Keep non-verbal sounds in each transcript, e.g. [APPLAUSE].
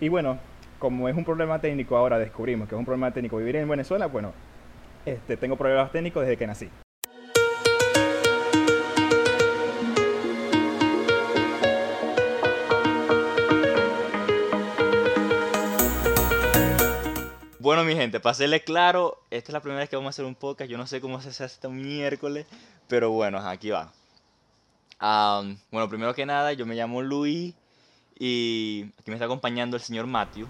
y bueno, como es un problema técnico ahora, descubrimos que es un problema técnico vivir en Venezuela, bueno, este, tengo problemas técnicos desde que nací. Bueno, mi gente, para serle claro, esta es la primera vez que vamos a hacer un podcast. Yo no sé cómo se hace este miércoles, pero bueno, aquí va. Am, bueno, primero que nada, yo me llamo Luis y aquí me está acompañando el señor Matthew.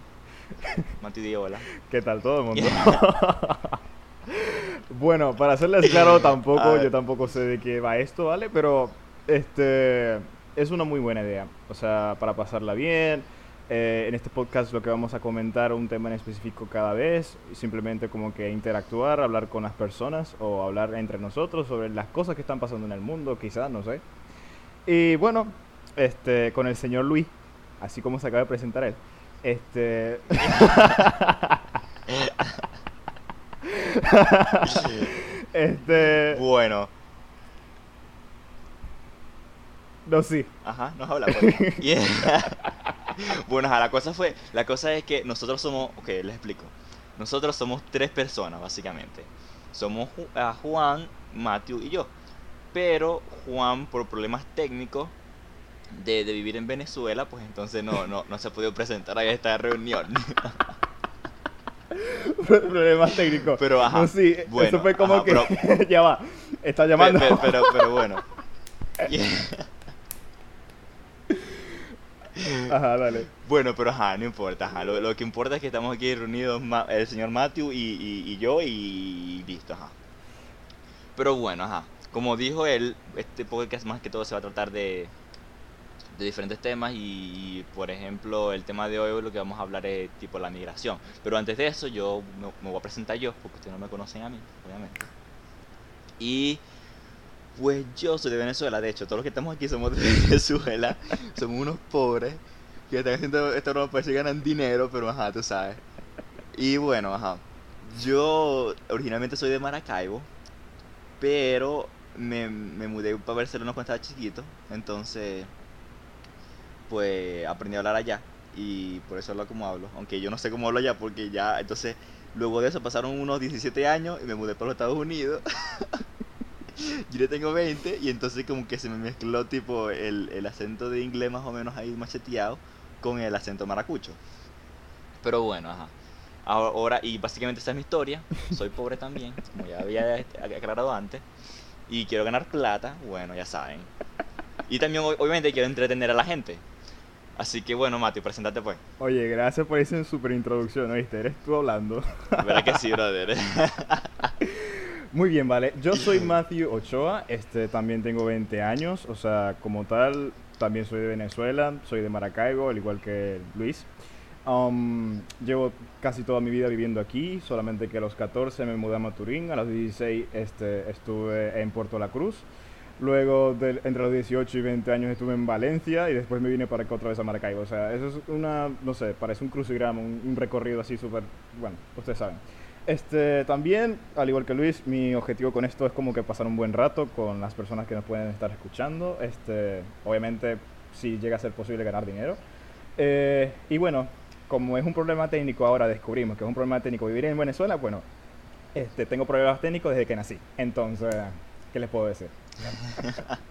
[LAUGHS] Matthew, di hola. ¿Qué tal todo el mundo? [LAUGHS] bueno, para serles claro, tampoco, A ver. yo tampoco sé de qué va esto, ¿vale? Pero este es una muy buena idea. O sea, para pasarla bien. eh, en este podcast lo que vamos a comentar un tema en específico cada vez, simplemente como que interactuar, hablar con las personas o hablar entre nosotros sobre las cosas que están pasando en el mundo, quizás, no sé. Y bueno, este, con el señor Luis, así como se acaba de presentar él. Este. [LAUGHS] este. Bueno, No, sí. ajá, nos habla pues. [LAUGHS] Yeah. [LAUGHS] Bueno, ajá, la cosa fue, la cosa es que nosotros somos, ok, les explico. Nosotros somos tres personas, básicamente. Somos ah, Juan, Matthew y yo. Pero Juan, por problemas técnicos de, de vivir en Venezuela, pues entonces no, no, no se ha podido presentar a esta reunión. [LAUGHS] Problemas técnicos. Pero, ajá, No, sí. bueno, eso fue como ajá, que. pero- [LAUGHS] ya va. Está llamando. pe- pero, pero, bueno. [LAUGHS] Yeah. Ajá, dale. Bueno, pero ajá, no importa. Ajá. Lo, lo que importa es que estamos aquí reunidos el señor Matthew y, y- y yo y listo, ajá. Pero bueno, ajá. Como dijo él, este podcast más que todo se va a tratar de, de diferentes temas y, por ejemplo, el tema de hoy lo que vamos a hablar es tipo la migración. Pero antes de eso yo me, voy a presentar yo, porque ustedes no me conocen a mí, obviamente. Y pues yo soy de Venezuela, de hecho, todos los que estamos aquí somos de [LAUGHS] Venezuela, somos unos pobres que están haciendo esta broma para ver si ganan dinero, pero ajá, tú sabes. Y bueno, ajá. Yo originalmente soy de Maracaibo, pero me, me mudé para Barcelona cuando estaba chiquito, entonces pues aprendí a hablar allá y por eso hablo como hablo, aunque yo no sé cómo hablo allá porque ya, entonces luego de eso pasaron unos 17 años y me mudé para los Estados Unidos. [LAUGHS] Yo ya tengo 20 y entonces como que se me mezcló tipo el, el acento de inglés más o menos ahí macheteado con el acento maracucho. Pero bueno, ajá. Ahora, y básicamente esa es mi historia. Soy pobre también, como ya había aclarado antes. Y quiero ganar plata, bueno, ya saben. Y también ob- obviamente quiero entretener a la gente. Así que bueno, Mati, preséntate pues. Oye, gracias por esa super introducción, ¿oíste? Eres tú hablando. Verá que sí, [LAUGHS] brother. Muy bien, vale. Yo soy Matthew Ochoa, este también tengo 20 años, o sea, como tal, también soy de Venezuela, soy de Maracaibo, al igual que Luis. Um, llevo casi toda mi vida viviendo aquí, solamente que a los 14 me mudé a Maturín, a los 16 este, estuve en Puerto La Cruz, luego del- entre los 18 y 20 años estuve en Valencia y después me vine para acá otra vez a Maracaibo. O sea, eso es una, no sé, parece un crucigrama, un, un recorrido así súper, bueno, ustedes saben. Este, también, al igual que Luis, mi objetivo con esto es como que pasar un buen rato con las personas que nos pueden estar escuchando. Este, obviamente, si llega a ser posible ganar dinero. Eh, y bueno, como es un problema técnico ahora, descubrimos que es un problema técnico vivir en Venezuela, bueno, este, tengo problemas técnicos desde que nací. Entonces, ¿qué les puedo decir? [LAUGHS]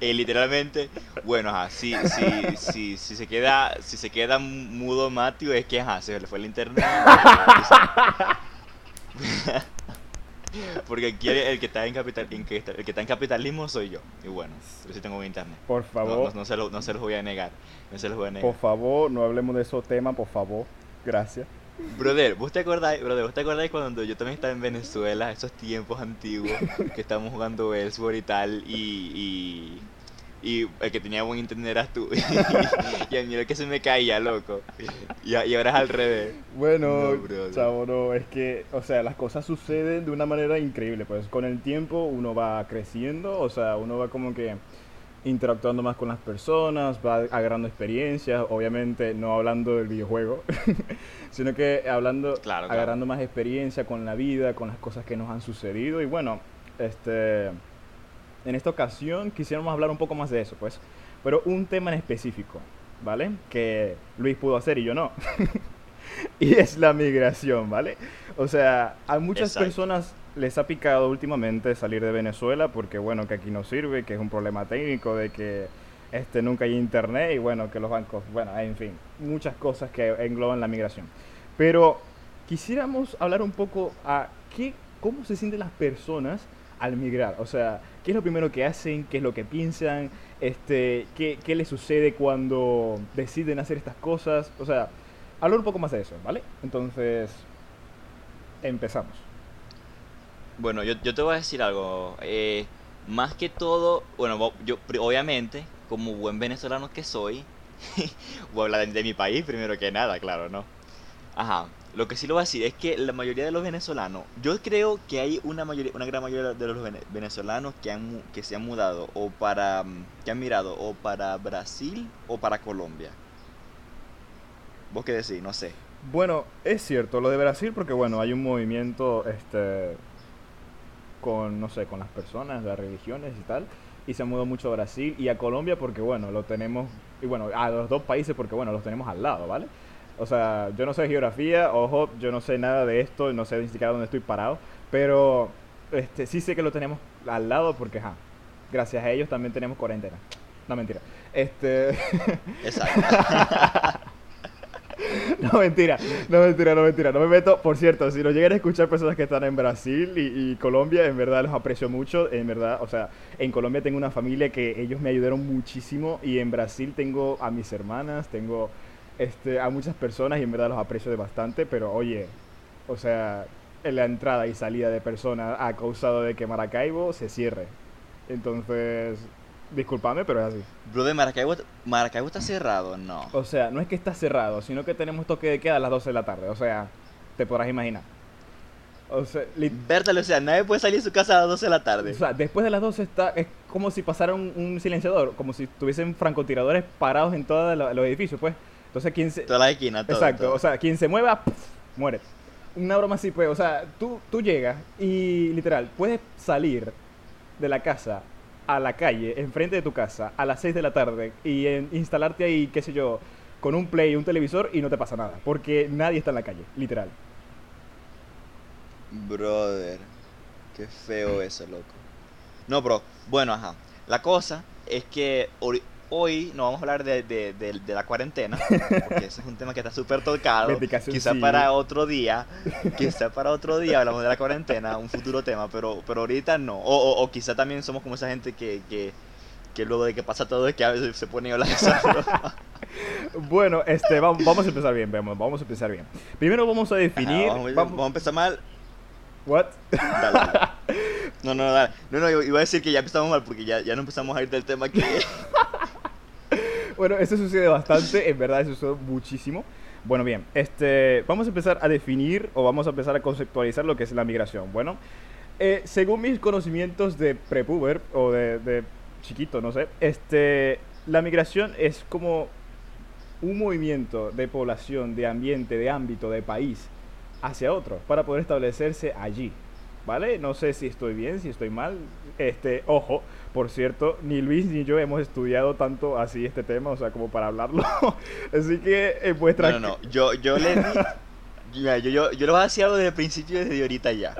Eh, literalmente, bueno, ajá, si, si, si, si se queda, si se queda mudo Matthew es que ajá, se le fue el internet. Porque aquí el, que está en capital, el que está en capitalismo soy yo. Y bueno, yo sí tengo buen internet. Por No, favor, no, no se lo, no se los voy a negar. No se los voy a negar. por favor, no hablemos de esos temas, por favor. Gracias. Brother, ¿vos te acordáis, brother, ¿vos te acordáis cuando yo también estaba en Venezuela, esos tiempos antiguos, que estábamos jugando Ellsworth y tal, y, y, y el que tenía buen internet eras tú, [LAUGHS] y a mí que se me caía, loco, y, y ahora es al revés. Bueno, No, chavo, no, es que, o sea, las cosas suceden de una manera increíble, pues con el tiempo uno va creciendo, o sea, uno va como que interactuando más con las personas, va agarrando experiencias, obviamente no hablando del videojuego, [LAUGHS] sino que hablando, Claro, claro. agarrando más experiencia con la vida, con las cosas que nos han sucedido y bueno, este, en esta ocasión quisiéramos hablar un poco más de eso, pues, pero un tema en específico. ¿vale? Que Luis pudo hacer y yo no. [LAUGHS] y es la migración, ¿vale? O sea, a muchas Exacto. personas les ha picado últimamente salir de Venezuela porque, bueno, que aquí no sirve, que es un problema técnico, de que este, nunca hay internet y, bueno, que los bancos, bueno, en fin, muchas cosas que engloban la migración. Pero quisiéramos hablar un poco a qué, cómo se sienten las personas al migrar. O sea, qué es lo primero que hacen, qué es lo que piensan, este, qué, qué les sucede cuando deciden hacer estas cosas. O sea, hablar un poco más de eso, ¿vale? Entonces, empezamos. Bueno, yo, yo te voy a decir algo. eh, más que todo, bueno, yo obviamente, como buen venezolano que soy, [LAUGHS] voy a hablar de, de mi país primero que nada, claro, ¿no? Ajá. Lo que sí lo voy a decir es que la mayoría de los venezolanos, yo creo que hay una mayoría, una gran mayoría de los vene- venezolanos que han que se han mudado o para mm, que han mirado o para Brasil o para Colombia. ¿Vos qué decís? No sé. Bueno, es cierto, lo de Brasil porque, bueno, hay un movimiento, este, con, no sé, con las personas, las religiones y tal, y se mudó mucho a Brasil y a Colombia porque, bueno, lo tenemos, y bueno, a los dos países porque, bueno, los tenemos al lado, ¿vale? O sea, yo no sé geografía, ojo, yo no sé nada de esto, no sé ni siquiera dónde estoy parado, pero, este, sí sé que lo tenemos al lado porque, ajá, gracias a ellos también tenemos cuarentena. No, mentira. Este... Exacto. [LAUGHS] [LAUGHS] No, mentira, no, mentira, no, mentira, no me meto. Por cierto, si lo llegan a escuchar personas que están en Brasil y, Colombia, en verdad los aprecio mucho. En verdad, o sea, en Colombia tengo una familia que ellos me ayudaron muchísimo y en Brasil tengo a mis hermanas, tengo este, a muchas personas y en verdad los aprecio de bastante. Pero oye, o sea, la entrada y salida de personas ha causado de que Maracaibo se cierre. Entonces, discúlpame, pero es así. Bro, de Maracaibo, Maracaibo está cerrado, no. O sea, no es que está cerrado, sino que tenemos toque de queda a las 12 de la tarde. O sea, te podrás imaginar. O sea, Bertale, o sea, nadie puede salir de su casa a las 12 de la tarde. o sea, después de las 12 está, es como si pasara un, un silenciador, como si tuviesen francotiradores parados en todos lo- los edificios, pues. Entonces, quien se... Toda la esquina, todo. Exacto, todo. o sea, quien se mueva, muere. Una broma así, pues, o sea, tú, tú llegas y literal, puedes salir de la casa a la calle, enfrente de tu casa, a las 6 de la tarde y en- instalarte ahí, qué sé yo, con un play, un televisor y no te pasa nada, porque nadie está en la calle, literal. Brother, qué feo eso, loco. No, bro, bueno, ajá. La cosa es que hoy, no vamos a hablar de, de- de- de la cuarentena, porque ese es un tema que está súper tocado. Quizá sí. para otro día, quizá para otro día hablamos de la cuarentena, un futuro tema, pero, pero ahorita no. O, o, o quizá también somos como esa gente que, que, que luego de que pasa todo es que a veces se pone a hablar. [LAUGHS] Bueno, este, vamos, vamos a empezar bien, vamos, vamos a empezar bien. Primero vamos a definir... Ajá, vamos, vamos- a empezar mal. What? Dale, dale. No, no, dale. No, no, iba a decir que ya empezamos mal porque ya, ya no empezamos a ir del tema que... [LAUGHS] Bueno, eso sucede bastante, en verdad eso sucede muchísimo. Bueno, bien, este, vamos a empezar a definir o vamos a empezar a conceptualizar lo que es la migración. Bueno, eh, según mis conocimientos de prepuber o de, de chiquito, no sé, este, la migración es como un movimiento de población, de ambiente, de ámbito, de país hacia otro para poder establecerse allí. ¿Vale? No sé si estoy bien, si estoy mal. Este, ojo, por cierto, ni Luis ni yo hemos estudiado tanto así este tema, o sea, como para hablarlo. [LAUGHS] así que en vuestra No, no, no. Yo, yo le di... Yo, yo, yo le voy a decir algo desde el principio, desde ahorita ya.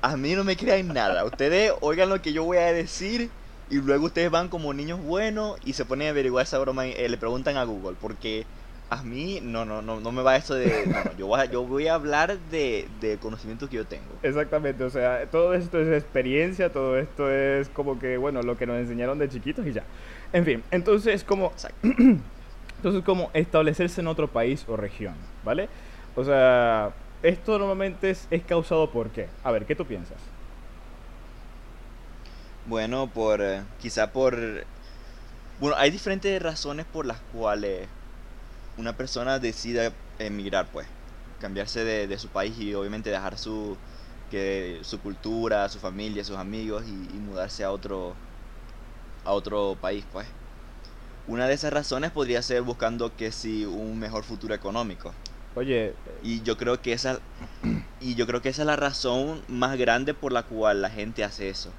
A mí no me crean nada. Ustedes oigan lo que yo voy a decir y luego ustedes van como niños buenos y se ponen a averiguar esa broma y eh, le preguntan a Google. Porque a mí no, no, no, no me va esto de... No, no, yo, voy a, yo voy a hablar de, de conocimientos que yo tengo. Exactamente, o sea, todo esto es experiencia, todo esto es como que, bueno, lo que nos enseñaron de chiquitos y ya. En fin, entonces como. [CLEARS THROAT] Entonces, como establecerse en otro país o región, ¿vale? O sea, esto normalmente es, es causado por qué. A ver, ¿qué tú piensas? Bueno, por eh, quizá por bueno, hay diferentes razones por las cuales una persona decida emigrar, pues, cambiarse de, de su país y obviamente dejar su que su cultura, su familia, sus amigos y, y mudarse a otro a otro país, pues. Una de esas razones podría ser buscando que si un mejor futuro económico. Oye, Y yo creo que esa y yo creo que esa es la razón más grande por la cual la gente hace eso.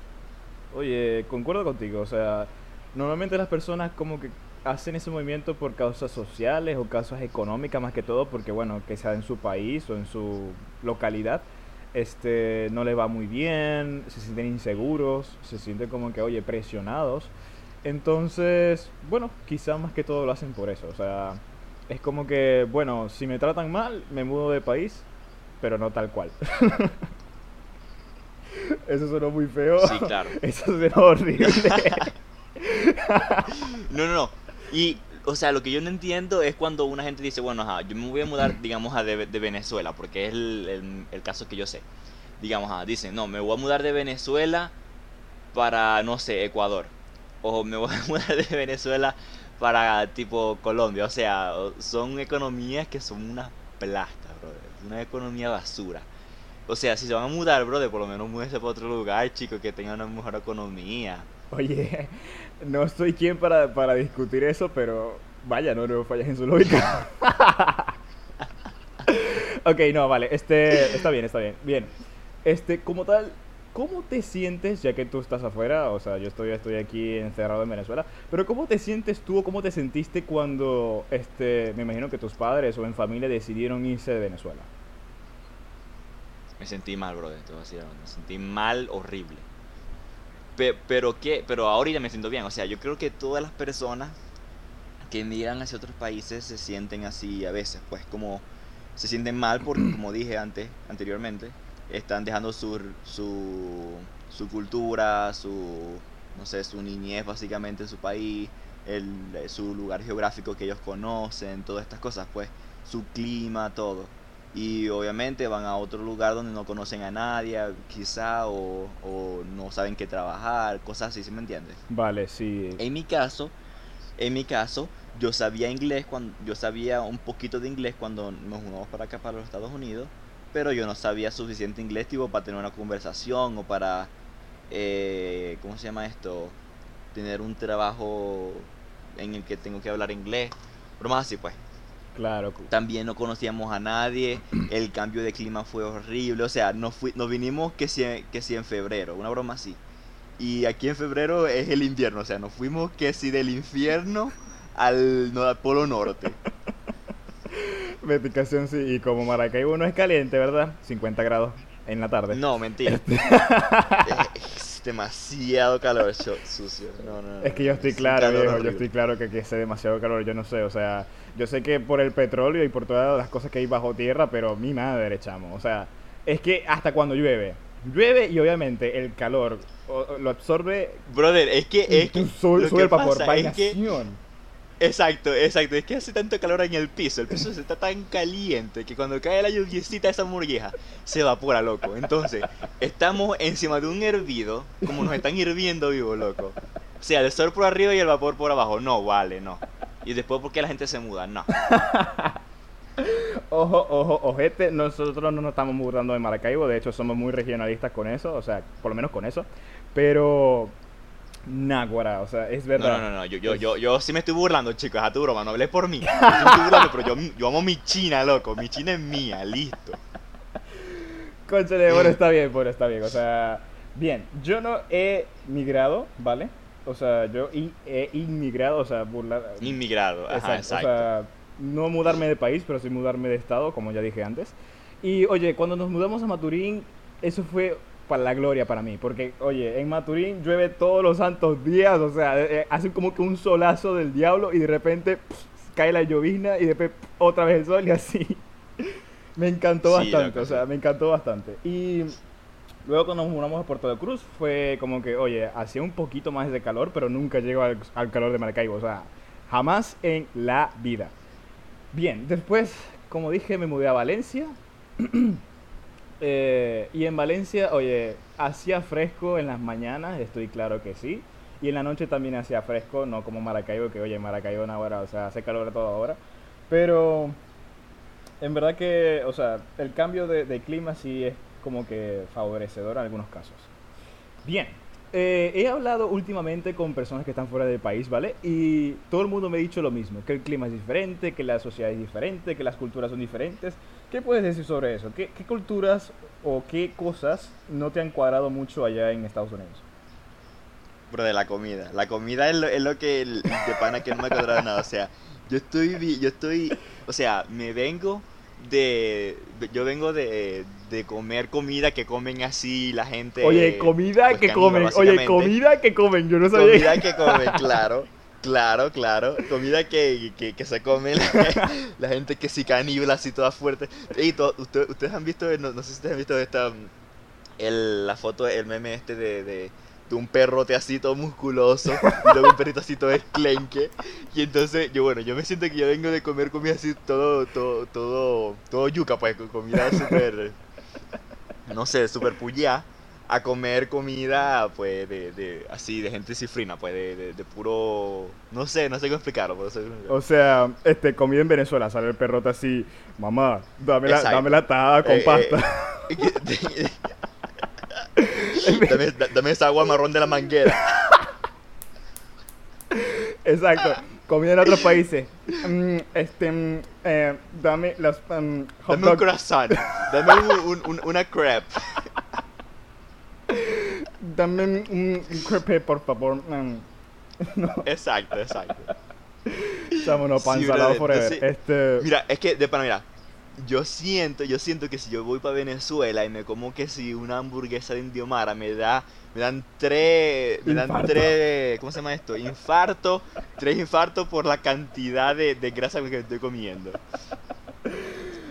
oye, concuerdo contigo, o sea, normalmente las personas como que hacen ese movimiento por causas sociales o causas económicas más que todo, porque bueno, que sea en su país o en su localidad, este, no les va muy bien, se sienten inseguros, se sienten como que, oye, presionados. Entonces, bueno, quizás más que todo lo hacen por eso. O sea, es como que, bueno, si me tratan mal, me mudo de país, pero no tal cual. [LAUGHS] Eso sonó muy feo. Sí, claro. [LAUGHS] Eso sonó horrible. [LAUGHS] no, no, no. Y, o sea, lo que yo no entiendo es cuando una gente dice, bueno, ajá, yo me voy a mudar, digamos, a de, Venezuela, porque es el, el, caso que yo sé. Digamos, ajá, dicen, no, me voy a mudar de Venezuela para, no sé, Ecuador. O me voy a [LAUGHS] mudar de Venezuela para, tipo, Colombia. O sea, son economías que son una plasta, brother. Una economía basura. O sea, si se van a mudar, brother, por lo menos múdese para otro lugar, chicos, que tenga una mejor economía. Oye, no estoy quien para, para discutir eso, pero vaya, no, no fallas en su lógica. [LAUGHS] ok, no, vale, este, está bien, está bien. Bien, este, como tal, ¿cómo te sientes, ya que tú estás afuera? O sea, yo estoy, estoy aquí encerrado en Venezuela, pero ¿cómo te sientes tú o cómo te sentiste cuando, este, me imagino que tus padres o en familia decidieron irse de Venezuela? Me sentí mal, brother, me sentí mal, horrible pero que pero ahorita me siento bien. O sea yo creo que todas las personas que emigran hacia otros países se sienten así a veces pues como se sienten mal porque [CLEARS THROAT] como dije antes anteriormente están dejando su su, su cultura su no sé su niñez básicamente en su país el, su lugar geográfico que ellos conocen todas estas cosas pues su clima todo y obviamente van a otro lugar donde no conocen a nadie, quizá, o, no saben qué trabajar, cosas así, ¿sí me entiendes? Vale, sí. En mi caso, en mi caso, yo sabía inglés cuando yo sabía un poquito de inglés cuando nos mudamos para acá para los Estados Unidos, pero yo no sabía suficiente inglés tipo para tener una conversación o para eh, ¿cómo se llama esto? tener un trabajo en el que tengo que hablar inglés, pero más así pues. Claro. También no conocíamos a nadie, [CLEARS THROAT] el cambio de clima fue horrible, o sea, nos, nos vinimos que si, que si en febrero, una broma así. Y aquí en febrero es el invierno, o sea, nos fuimos que si del infierno al, no, al Polo Norte. [LAUGHS] Medicación sí, y como Maracaibo no es caliente, ¿verdad? 50 grados en la tarde. No, mentira. [LAUGHS] Demasiado calor sucio. No, no, es que yo estoy claro, viejo, yo estoy claro que aquí hace demasiado calor, yo no sé, o sea, yo sé que por el petróleo y por todas las cosas que hay bajo tierra, pero mi madre, chamo, o sea, es que hasta cuando llueve, llueve y obviamente el calor lo absorbe. Brother, es que es que sube, el vapor, es que Exacto, exacto. Es que hace tanto calor en el piso. El piso está tan caliente que cuando cae la lluviecita esa murgueja se evapora, loco. Entonces, estamos encima de un hervido, como nos están hirviendo vivo, loco. O sea, el sol por arriba y el vapor por abajo. No, vale, no. Y después, ¿por qué la gente se muda? No. [LAUGHS] ojo, ojo, ojete. Nosotros no nos estamos mudando de Maracaibo. De hecho, somos muy regionalistas con eso. O sea, por lo menos con eso. Pero Náguara, o sea, es verdad. No, no, no, yo, yo, yo, yo sí me estoy burlando, chicos, a tu broma, no hablé por mí. Yo me estoy [LAUGHS] burlando, pero yo, yo amo mi China, loco, mi China es mía, listo. Conchale, bueno, está bien, bueno, está bien, o sea, bien, yo no he migrado, ¿vale? O sea, yo he inmigrado, o sea, burlar. Inmigrado, ajá, exacto. O sea, no mudarme de país, pero sí mudarme de estado, como ya dije antes. Y oye, cuando nos mudamos a Maturín, eso fue para la gloria para mí. Porque, oye, en Maturín llueve todos los santos días, o sea, eh, eh, hace como que un solazo del diablo y de repente cae la llovizna y después otra vez el sol y así. [LAUGHS] me encantó bastante, o sea, me encantó bastante. Y luego cuando nos mudamos a Puerto de Cruz fue como que, oye, hacía un poquito más de calor, pero nunca llegó al, al calor de Maracaibo, o sea, jamás en la vida. Bien, después, como dije, me mudé a Valencia. [CLEARS THROAT] Eh, y en Valencia, oye, hacía fresco en las mañanas, estoy claro que sí. Y en la noche también hacía fresco, no como Maracaibo, que oye, Maracaibo ahora, o sea, hace calor a toda. Pero en verdad que, o sea, el cambio de, de clima sí es como que favorecedor en algunos casos. Bien, eh, he hablado últimamente con personas que están fuera del país, ¿vale? Y todo el mundo me ha dicho lo mismo, que el clima es diferente, que la sociedad es diferente, que las culturas son diferentes. ¿Qué puedes decir sobre eso? ¿Qué, culturas o qué cosas no te han cuadrado mucho allá en Estados Unidos? Bro, de la comida. La comida es lo, es lo que el, de pana que no me ha cuadrado nada. O sea, yo estoy, yo estoy, o sea, me vengo de, yo vengo de, de comer comida que comen así la gente. Oye, comida pues, que caníbal, comen. Oye, comida que comen. Yo no sabía. Comida que comen, [LAUGHS] claro. Claro, claro. Comida que, que, se come la, [LAUGHS] gente que sí caníbal así toda fuerte. Y to- usted- ustedes han visto, no, sé si ustedes han visto esta mm, el, la foto, el meme este de, de, de un perrote así todo musculoso y luego un perrito así todo esclenque. Y entonces, yo bueno, yo me siento que yo vengo de comer comida así todo, todo, todo, todo yuca, pues, comida súper, no sé, súper puya a comer comida, pues, de, de, así, de gente cifrina, pues, de, de, de puro, no sé, no sé cómo explicarlo, pero no sé cómo explicarlo. O sea, este, comida en Venezuela, sale el perrote así, mamá, dame la, Exacto. dame la tajada con Eh, pasta. [LAUGHS] eh, [LAUGHS] dame, da- dame esa agua marrón de la manguera. [LAUGHS] Exacto. Comida en otros países. Mm, este, mm, eh, dame las hot Dame un croissant. Dame un- un- un- una crepe. Dame un, un crepe, por favor. Mm. [LAUGHS] Exacto, exacto. Vámonos, Sí, pan brother, salado forever. entonces- Este, Mira, es que, de pana, mira. Yo siento, yo siento que si yo voy para Venezuela y me como que si una hamburguesa de Indiomara me da, me dan tres, me dan Infarto. tres, ¿cómo se llama esto? Infarto, tres infartos por la cantidad de, de grasa que estoy comiendo.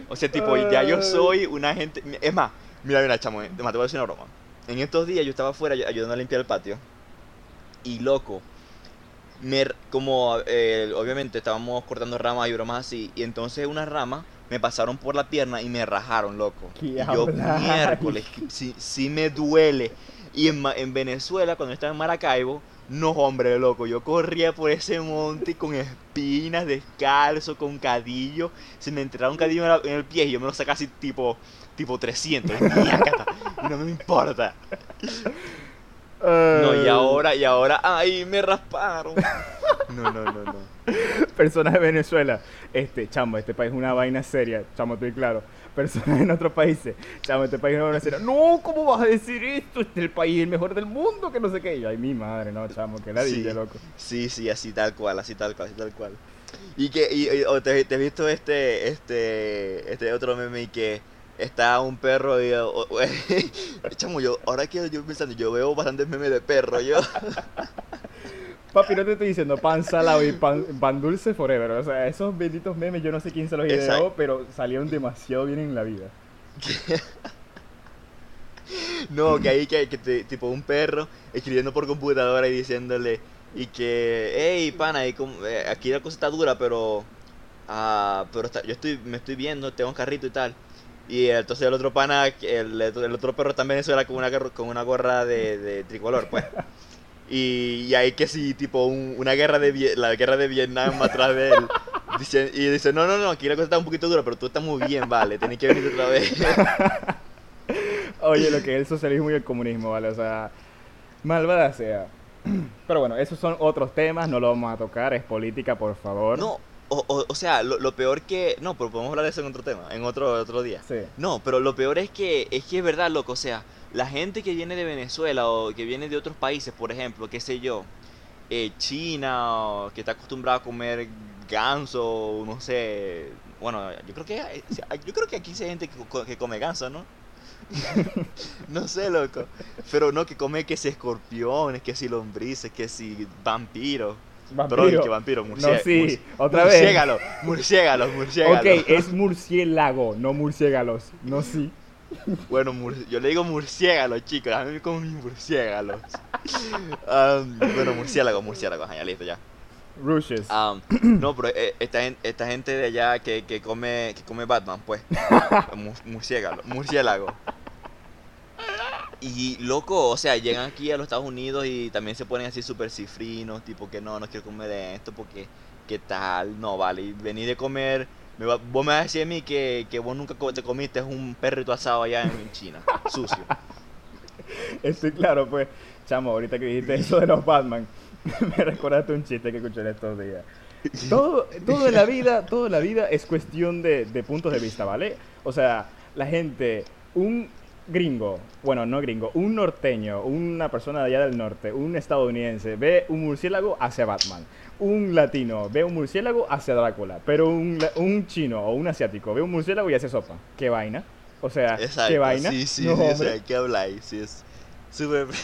O sea, tipo, ya yo soy una gente, es más, mira, mira, chamo, eh, te voy a decir una broma. En estos días yo estaba afuera ay- ayudando a limpiar el patio y loco, me, como eh, obviamente estábamos cortando ramas y bromas así, y entonces unas ramas me pasaron por la pierna y me rajaron, loco. ¿Qué Y yo, miércoles, sí, sí me duele. Y en, Ma- en Venezuela, cuando estaba en Maracaibo, no, hombre, loco, yo corría por ese monte con espinas, descalzo, con cadillo. Se me entraron un cadillo en el pie y yo me lo saqué así tipo, tipo 300. Y, no me importa. No, y eh, ahora, y ahora, ay, me rasparon. No, no, no, no. Personas de Venezuela. Este, chamo, este país es una vaina seria. Chamo, estoy claro. Personas en otros países. Chamo, este país es una vaina seria. No, ¿cómo vas a decir esto? Este es el país el mejor del mundo, que no sé qué. Y yo, ay, mi madre, no, chamo, que la Sí. loco. Sí, sí, así tal cual, así tal cual, así tal cual. Y que, y, y- o te, te has visto este, este, este otro meme y que está un perro y, [LAUGHS] chamo, yo, ahora que yo pensando, yo veo bastantes memes de perro, yo. [LAUGHS] Papi, no te estoy diciendo pan salado y pan, pan dulce forever. O sea, esos benditos memes, yo no sé quién se los ideó, Exacto. pero salieron demasiado bien en la vida. [LAUGHS] No, que ahí que, que te- tipo un perro escribiendo por computadora y diciéndole y que, hey, pana, y como- eh, aquí la cosa está dura, pero, ah, pero está- yo estoy, me estoy viendo, tengo un carrito y tal. Y entonces el otro pana, el, el otro perro está en Venezuela con una, con una gorra de, de tricolor, pues. [LAUGHS] Y, y ahí que sí, tipo un- una guerra de la guerra de Vietnam atrás de él. [LAUGHS] Dice- y dice, no, no, no, aquí la cosa está un poquito dura, pero tú estás muy bien, vale, tenés que venir otra vez. [LAUGHS] Oye, lo que es el socialismo y el comunismo, ¿vale? O sea, malvada sea. [CLEARS THROAT] Pero bueno, esos son otros temas, no lo vamos a tocar, es política, por favor. No, o, o, o sea, lo, lo peor que... No, pero podemos hablar de eso en otro tema, en otro, otro día. Sí. No, pero lo peor es que es que es verdad, loco. O sea, la gente que viene de Venezuela o que viene de otros países, por ejemplo, qué sé yo, eh, China, o que está acostumbrado a comer ganso, no sé. Bueno, yo creo que hay- yo creo que aquí hay gente que, que come ganso, ¿no? [LAUGHS] no sé, loco. Pero no, que come que si escorpiones, que si lombrices, que si vampiros. Vampiro. Pero que vampiro, murciélago. No, sí, otra vez. Murciélago, murciélagos, murciélagos. Ok, es murciélago, no murciélagos. No, sí. Bueno, mur- yo le digo murciélago, chicos. A mí como mis murciélagos. Am, bueno, murciélago, murciélago. Ajá, ya listo, ya. Rushes. Am, no, pero eh, esta, esta gente de allá que, que come que come Batman, pues. [LAUGHS] Mu- murciélago, murciélago. Y loco, o sea, llegan aquí a los Estados Unidos y también se ponen así súper cifrinos, tipo que no, no quiero comer esto porque qué tal, no vale. Y venís de comer, me va- vos me vas a decir a mí que, que vos nunca te comiste un perrito asado allá en China, [LAUGHS] sucio. Estoy claro, pues. Chamo, ahorita que dijiste eso de los Batman, [LAUGHS] me recordaste un chiste que escuché en estos días. Todo, todo en la vida, todo en la vida es cuestión de, de puntos de vista, ¿vale? O sea, la gente, un gringo, bueno, no gringo, un norteño, una persona de allá del norte, un estadounidense, ve un murciélago hacia Batman. Un latino ve un murciélago hacia Drácula. Pero un, un chino o un asiático ve un murciélago y hace sopa. ¿Qué vaina? O sea, Exacto, ¿qué vaina? Sí, sí, No, sí, o sea, ¿qué habláis? Sí, es súper... [LAUGHS]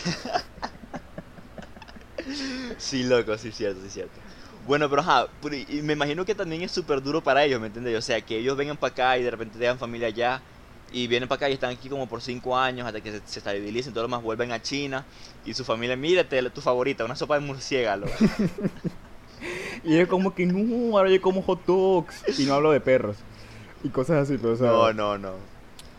sí, loco, sí, cierto, sí, cierto. Bueno, pero ajá, y me imagino que también es súper duro para ellos, ¿me entiendes? O sea, que ellos vengan para acá y de repente dejan familia allá y vienen para acá y están aquí como por cinco años hasta que se, se estabilicen, todo lo más vuelven a China y su familia, mírate, tu favorita, una sopa de murciélago. [LAUGHS] Y es como que no, ahora yo como hot dogs. Y no hablo de perros. Y cosas así, pero o sea, No, no, no.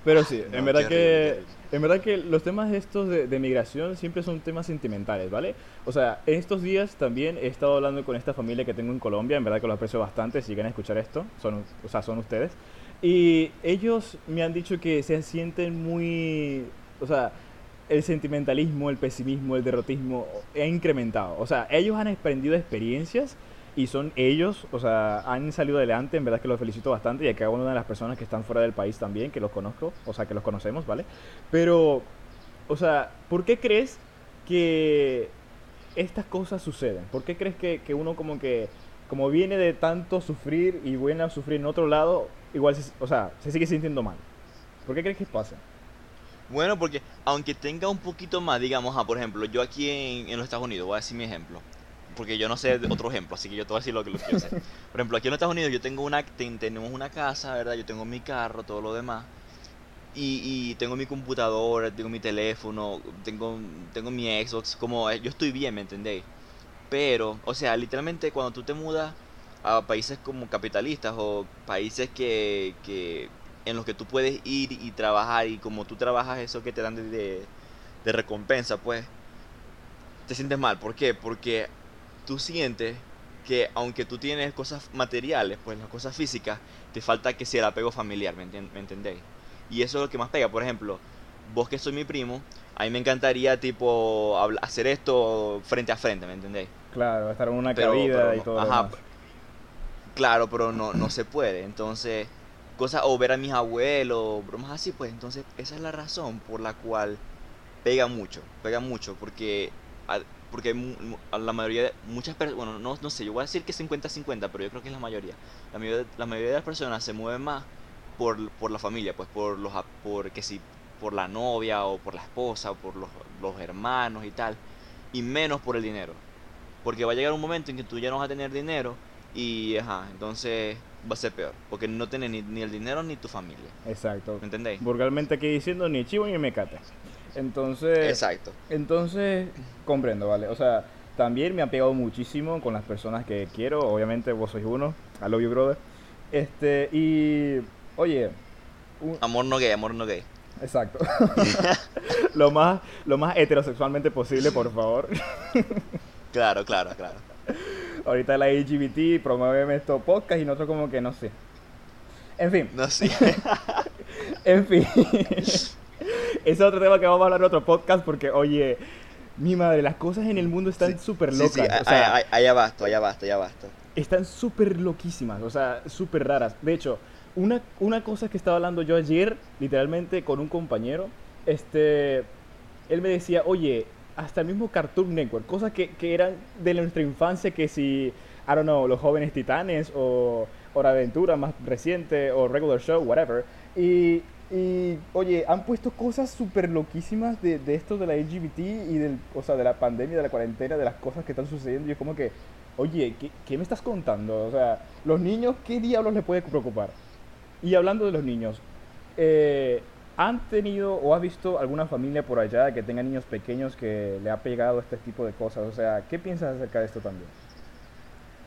Pero sí, No, en verdad que horrible. en verdad que los temas estos de, de migración siempre son temas sentimentales, ¿vale? O sea, en estos días también he estado hablando con esta familia que tengo en Colombia, en verdad que los aprecio bastante, si quieren escuchar esto, son, o sea, son ustedes. Y ellos me han dicho que se sienten muy, o sea, el sentimentalismo, el pesimismo, el derrotismo ha incrementado. O sea, ellos han aprendido experiencias y son ellos, o sea, han salido adelante, en verdad que los felicito bastante y a cada una de las personas que están fuera del país también, que los conozco, o sea, que los conocemos, ¿vale? Pero, o sea, ¿por qué crees que estas cosas suceden? ¿Por qué crees que, que uno como que, como viene de tanto sufrir y viene a sufrir en otro lado, igual, se, o sea, se sigue sintiendo mal? ¿Por qué crees que pasa? Por porque aunque tenga un poquito más, digamos, ah, por ejemplo, yo aquí en, en los Estados Unidos, voy a decir mi ejemplo, porque yo no sé otro ejemplo, así que yo te voy a decir lo que, lo sé. Por ejemplo, aquí en los Estados Unidos yo tengo una, ten- tenemos una casa, ¿verdad? Yo tengo mi carro, todo lo demás. Y, y tengo mi computadora, tengo mi teléfono, tengo, tengo mi Xbox, como eh, yo estoy bien, ¿me entendéis? Pero, o sea, literalmente cuando tú te mudas a países como capitalistas o países que, que en los que tú puedes ir y trabajar y como tú trabajas eso que te dan de, de, de recompensa, pues te sientes mal. ¿Por qué? Porque tú sientes que aunque tú tienes cosas materiales, pues las cosas físicas, te falta que sea el apego familiar, ¿me, me entendéis? Y eso es lo que más pega. Por ejemplo, vos que soy mi primo, a mí me encantaría tipo hacer esto frente a frente, ¿me entendéis? Claro, estar en una Pero- cabida pero y todo ajá, demás. Claro, pero no, no se puede. Entonces, cosas, o ver a mis abuelos, bromas así, pues entonces esa es la razón por la cual pega mucho, pega mucho, porque, porque a la mayoría de, muchas personas, bueno, no, no sé, yo voy a decir que 50-50, pero yo creo que es la mayoría. La mayoría, la mayoría de las personas se mueven más por, por la familia, pues por los, por que si, por la novia o por la esposa o por los, los hermanos y tal, y menos por el dinero. Porque va a llegar un momento en que tú ya no vas a tener dinero y, ajá, entonces va a ser peor. Porque no tienes ni, ni el dinero ni tu familia. Exacto. ¿Me entendéis? Vulgarmente aquí diciendo ni chivo ni mecate. Entonces, Exacto. entonces comprendo, ¿vale? O sea, también me ha pegado muchísimo con las personas que quiero. Obviamente vos sois uno. I love you, brother. Este, y, oye, un- Amor no gay, amor no gay. exacto. [LAUGHS] lo, más, lo más heterosexualmente posible, por favor. Claro, claro, claro. Ahorita la LGBT promueve estos podcast y nosotros como que no sé. En fin, No sé. [LAUGHS] en fin. Ese es otro tema que vamos a hablar en otro podcast porque, oye, mi madre, las cosas en el mundo están súper Sí, locas. sí, o sea, allá basta, allá basta, allá basta. están súper loquísimas, o sea, súper raras. De hecho, una, una cosa que estaba hablando yo ayer, literalmente con un compañero, este, él me decía, oye, hasta el mismo Cartoon Network, cosas que, que eran de nuestra infancia, que si, I don't know, los jóvenes titanes o Hora de Aventura más reciente o Regular Show, whatever. Y, y, oye, han puesto cosas súper loquísimas de, de esto de la LGBT y del, o sea, de la pandemia, de la cuarentena, de las cosas que están sucediendo. Y es como que, oye, ¿qué, qué me estás contando? O sea, los niños, ¿qué diablos les puede preocupar? Y hablando de los niños, eh, ¿han tenido o has visto alguna familia por allá que tenga niños pequeños que le ha pegado este tipo de cosas? O sea, ¿qué piensas acerca de esto también?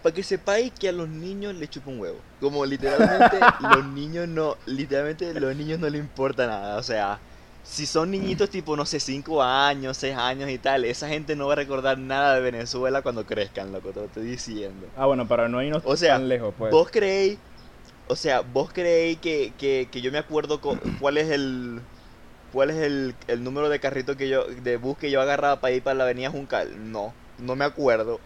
Para que sepáis que a los niños les chupa un huevo. Como literalmente [LAUGHS] los niños no, literalmente los niños no le importa nada. O sea, si son niñitos tipo, no sé, 5 años, 6 años y tal, esa gente no va a recordar nada de Venezuela cuando crezcan, loco, te lo estoy diciendo. Ah, bueno, para no irnos O sea, tan lejos, pues. ¿Vos creéis, o sea, vos creéis que, que, que yo me acuerdo co- [CLEARS THROAT] cuál es el cuál es el, el número de carrito que yo, de bus que yo agarraba para ir para la avenida Juncal? No, no me acuerdo.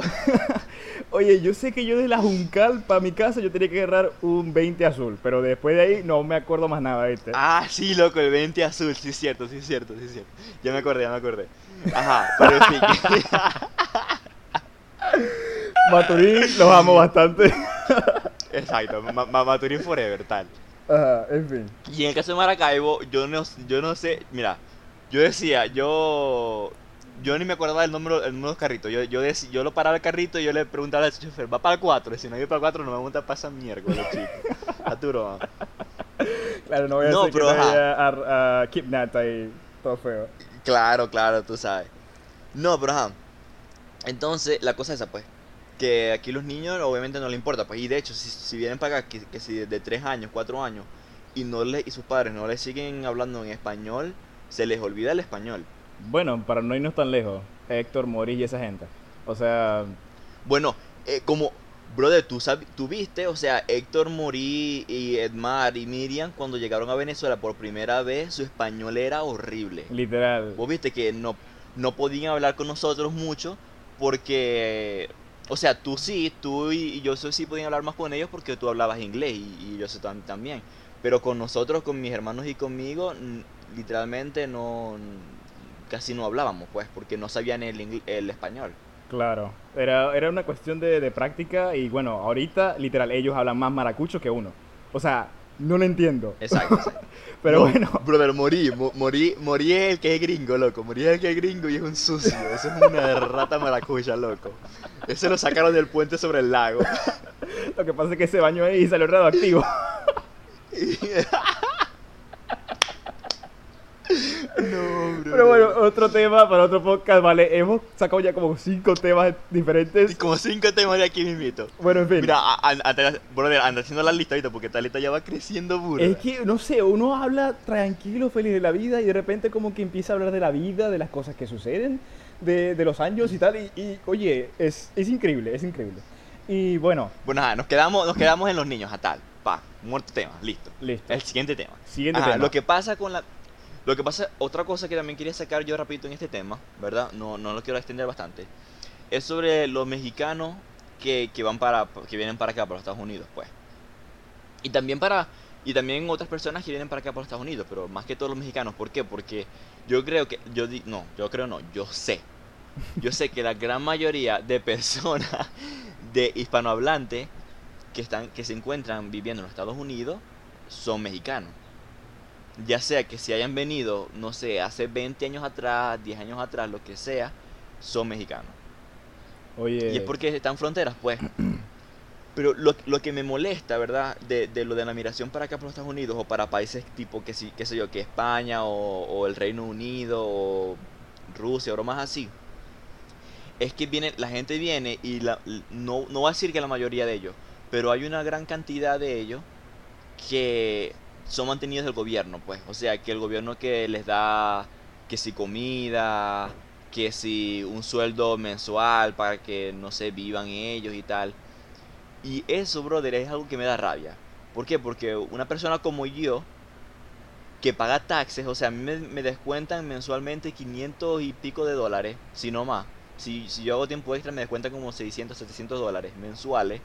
[LAUGHS] Oye, yo sé que yo de la Juncal para mi casa yo tenía que agarrar un 20 azul, pero después de ahí no me acuerdo más nada, ¿viste? Ah, sí, loco, el 20 azul, sí es cierto, sí es cierto, sí es cierto. Ya me acordé, ya me acordé. Ajá, pero fin. [LAUGHS] Maturín, los amo bastante. [LAUGHS] Exacto, Ma- Ma- Maturín Forever, tal. Ajá, en fin. Y en el caso de Maracaibo, yo no, yo no sé, mira, yo decía, yo yo ni me acordaba del número, el número de los carritos. Yo, yo, dec- yo lo paraba el carrito y yo le preguntaba al chofer, ¿va para el 4? Si no iba para el 4, no me para esa miércoles, chico. [LAUGHS] A tu broma. Claro, no voy a No, que pero, ajá. vaya a, a kidnap ahí, todo feo. Claro, claro, tú sabes. No, pero ajá. Entonces, la cosa es esa, pues. Que aquí los niños obviamente no les importa, pues. Y de hecho, si, si vienen para acá, que, que si de 3 años, 4 años, y no le, y sus padres no les siguen hablando en español, se les olvida el español. Bueno, para no irnos tan lejos, Héctor, Moris y esa gente. O sea, Bueno, eh, como, brother, tú, tú viste, o sea, Héctor Morí y Edmar y Miriam, cuando llegaron a Venezuela por primera vez, su español era horrible. literal. Vos viste que no, no podían hablar con nosotros mucho porque, o sea, tú sí, tú y, yo sí podían hablar más con ellos porque tú hablabas inglés y, yo sé tam- también. Pero con nosotros, con mis hermanos y conmigo, literalmente no, casi no hablábamos, pues, porque no sabían el, el español. Claro. Era, era una cuestión de, de práctica y bueno, ahorita, literal, ellos hablan más maracucho que uno. O sea, no lo entiendo. Exacto, [LAUGHS] exacto. Pero No, bueno, Brother, morí, mo- morí, morí el que es gringo, loco. Morí el que es gringo y es un sucio. Eso es una rata maracuya, loco. Ese lo sacaron del puente sobre el lago. lo que pasa es que se bañó ahí y salió radioactivo. [LAUGHS] No, bro. Pero bueno, otro tema para otro podcast, ¿vale? Hemos sacado ya como cinco temas diferentes. Como cinco temas de aquí mismito. Bueno, en fin. Mira, anda, brother, anda haciendo la lista ahorita porque esta lista ya va creciendo burda. Es que, no sé, uno habla tranquilo, feliz de la vida y de repente como que empieza a hablar de la vida, de las cosas que suceden, de, de los años y tal. Y, y, oye, es, es increíble, es increíble. Y bueno, Bueno, ajá, nos quedamos, nos quedamos en los niños, a tal. Pa, muerto tema, listo. listo. El siguiente tema. Siguiente Ajá, tema. Lo que pasa con la. Lo que pasa, otra cosa que también quería sacar yo rapidito en este tema, ¿verdad? No, no lo quiero extender bastante. Es sobre los mexicanos que, que van para. que vienen para acá, para los Estados Unidos, pues. Y también para. Y también otras personas que vienen para acá, para los Estados Unidos, pero más que todos los mexicanos. ¿Por qué? Porque yo creo que. Yo di- no, yo creo no, yo sé. Yo sé que la gran mayoría de personas [LAUGHS] de hispanohablantes que están que se encuentran viviendo en los Estados Unidos son mexicanos. Ya sea que si hayan venido, no sé, hace 20 años atrás, 10 años atrás, lo que sea, son mexicanos. Oye, Y es porque están fronteras, pues. [CLEARS THROAT] Pero lo, lo que me molesta, ¿verdad? De, de lo de la migración para acá, para los Estados Unidos, o para países tipo, que sí, qué sé yo, que España, o, o el Reino Unido, o Rusia, o más así. Es que viene, la gente viene y la, no, no voy a decir que la mayoría de ellos, pero hay una gran cantidad de ellos que son mantenidos del gobierno, pues. O sea, que el gobierno que les da, que si comida, que si un sueldo mensual para que, no sé, vivan ellos y tal. Y eso, brother, es algo que me da rabia. ¿Por qué? Porque una persona como yo, que paga taxes, o sea, a mí me, me descuentan mensualmente 500 y pico de dólares, si no más. Si, si yo hago tiempo extra, me descuentan como 600, 700 dólares mensuales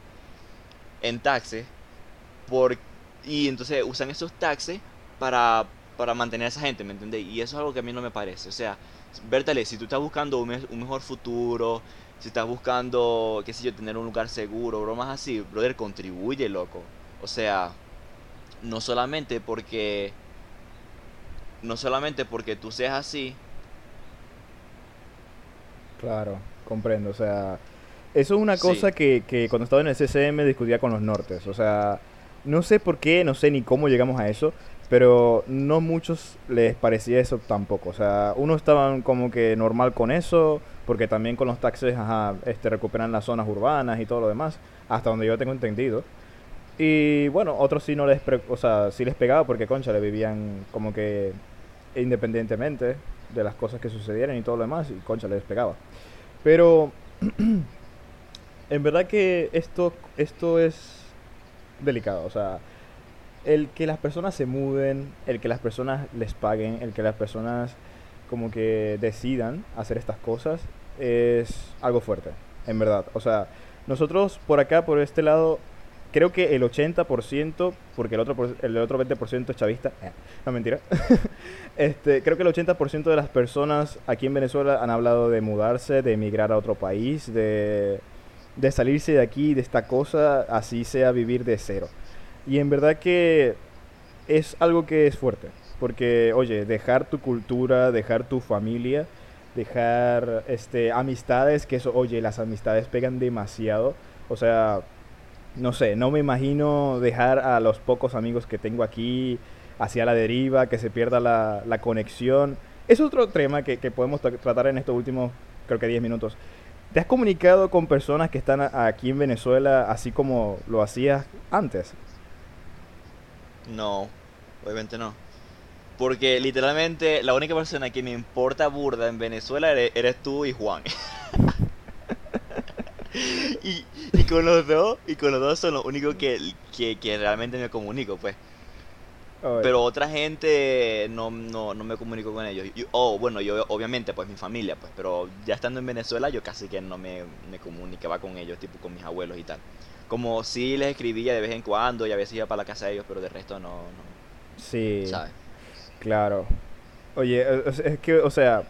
en taxes. Por, y entonces usan esos taxes para, para mantener a esa gente, ¿me entendés? Y eso es algo que a mí no me parece. O sea, Bertale, si tú estás buscando un, me- un mejor futuro, si estás buscando, qué sé yo, tener un lugar seguro, bromas así, brother, contribuye, loco. O sea, no solamente porque. No solamente porque tú seas así. Claro, comprendo. O sea, eso es una Sí. cosa que, que cuando estaba en el CCM discutía con los nortes. O sea, no sé por qué, no sé ni cómo llegamos a eso, pero no muchos les parecía eso tampoco. O sea, unos estaban como que normal con eso, porque también con los taxes, ajá, este, recuperan las zonas urbanas y todo lo demás, hasta donde yo tengo entendido. Y bueno, otros sí no les, o sea, sí les pegaba porque, concha, le vivían como que independientemente de las cosas que sucedieran y todo lo demás, y concha, les pegaba. Pero [CLEARS THROAT] en verdad que esto, esto es delicado, o sea, el que las personas se muden, el que las personas les paguen, el que las personas como que decidan hacer estas cosas, es algo fuerte, en verdad. O sea, nosotros por acá, por este lado, creo que el 80%, porque el otro, el otro 20% es chavista, eh, no mentira, [LAUGHS] este, creo que el 80% de las personas aquí en Venezuela han hablado de mudarse, de emigrar a otro país, de, de salirse de aquí, de esta cosa, así sea vivir de cero. Y en verdad que es algo que es fuerte, porque, oye, dejar tu cultura, dejar tu familia, dejar este, amistades, que eso, oye, las amistades pegan demasiado, o sea, no sé, no me imagino dejar a los pocos amigos que tengo aquí hacia la deriva, que se pierda la, la conexión. Es otro tema que, que podemos tra- tratar en estos últimos, creo que 10 minutos. ¿Te has comunicado con personas que están aquí en Venezuela así como lo hacías antes? No, obviamente no. Porque literalmente la única persona que me importa burda en Venezuela eres, tú y Juan. [LAUGHS] y, con los dos, y con los dos son los únicos que, que realmente me comunico, pues. Pero otra gente no, no, no me comunico con ellos. Y- oh, bueno, yo obviamente, pues mi familia, pues. Pero ya estando en Venezuela, yo casi que no me, me comunicaba con ellos, tipo con mis abuelos y tal. Como sí les escribía de vez en cuando y a veces iba para la casa de ellos, pero de resto no, sí. no, ¿sabes? Claro. Oye, es es que, o sea,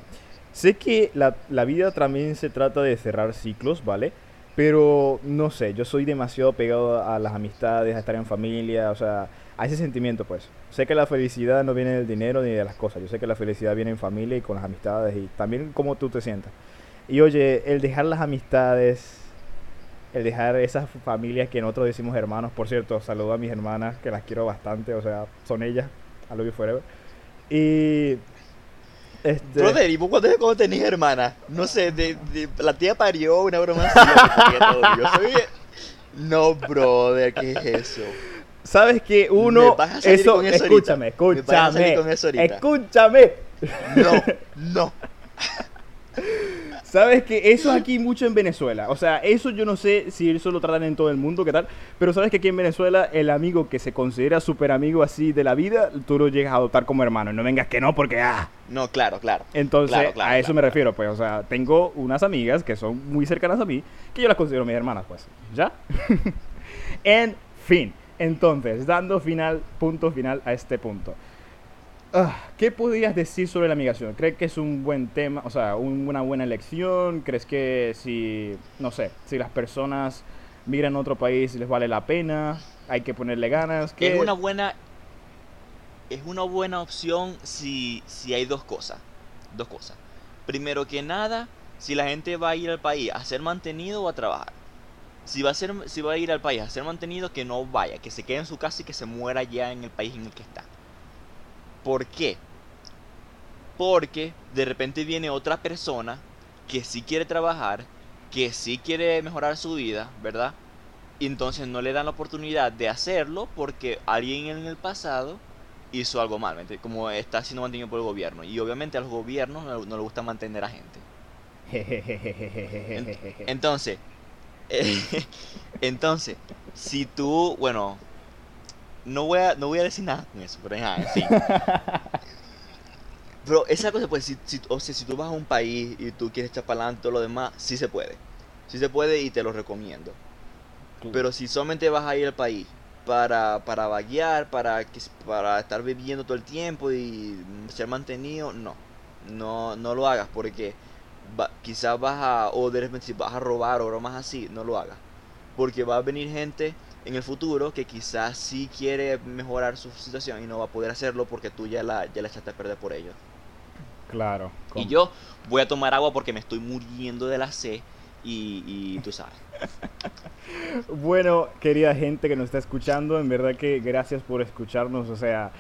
sé que la, la vida también se trata de cerrar ciclos, ¿vale? Pero no sé, yo soy demasiado pegado a las amistades, a estar en familia, o sea, a ese sentimiento, pues. Sé que la felicidad no viene del dinero ni de las cosas, yo sé que la felicidad viene en familia y con las amistades y también cómo tú te sientas. Y oye, el dejar las amistades, el dejar esas familias que nosotros decimos hermanos, por cierto, saludo a mis hermanas que las quiero bastante, o sea, son ellas, I love you forever. Y. Este. Brother, ¿y vos cuando, tenés hermana? No sé, de, de- la tía parió una broma así. que. Yo soy... No, brother, ¿qué es eso? ¿Sabes que uno. Me vas a salir eso, con eso escúchame, ahorita. Me vas a salir escúchame. con eso ahorita. Escúchame. No, [LAUGHS] no. ¿Sabes que eso es aquí mucho en Venezuela? O sea, eso yo no sé si eso lo tratan en todo el mundo, qué tal. Pero sabes que aquí en Venezuela, el amigo que se considera súper amigo así de la vida, tú lo llegas a adoptar como hermano. No vengas que no, porque ah. No, claro, claro. Entonces, Claro, claro, a eso claro, me refiero, pues. O sea, tengo unas amigas que son muy cercanas a mí, que yo las considero mis hermanas, pues. ¿Ya? [LAUGHS] en fin. Entonces, dando final, punto final a este punto. Ah, ¿Qué podrías decir sobre la migración? ¿Crees que es un buen tema, o sea, un- una buena elección? ¿Crees que si, no sé, si las personas migran a otro país les vale la pena? ¿Hay que ponerle ganas? Es una buena. Es una buena opción si, si hay dos cosas. Dos cosas. Primero que nada, si la gente va a ir al país a ser mantenido o a trabajar. Si va a, ser, si va a ir al país a ser mantenido, que no vaya, que se quede en su casa y que se muera ya en el país en el que está. ¿Por qué? Porque de repente viene otra persona que sí quiere trabajar, que sí quiere mejorar su vida, ¿verdad? Y entonces no le dan la oportunidad de hacerlo porque alguien en el pasado hizo algo mal, como está siendo mantenido por el gobierno. Y obviamente a los gobiernos no, no les gusta mantener a gente. [LAUGHS] Entonces, [LAUGHS] entonces, si tú, bueno, no voy a, no voy a decir nada con eso, pero en fin. [LAUGHS] Pero esa cosa, pues, si, si- o sea, si tú vas a un país y tú quieres echar para adelante todo lo demás, sí se puede. Sí se puede y te lo recomiendo. Pero si solamente vas a ir al país para, para vaguear, para, para estar viviendo todo el tiempo y ser mantenido, no. No, no lo hagas porque va- quizás vas a, o de repente si vas a robar o bromas así, no lo hagas. Porque va a venir gente en el futuro que quizás sí quiere mejorar su situación y no va a poder hacerlo porque tú ya la, ya la echaste a perder por ellos. claro. Y yo voy a tomar agua porque me estoy muriendo de la sed y, y tú sabes. [LAUGHS] Bueno, querida gente que nos está escuchando, en verdad que gracias por escucharnos. O sea,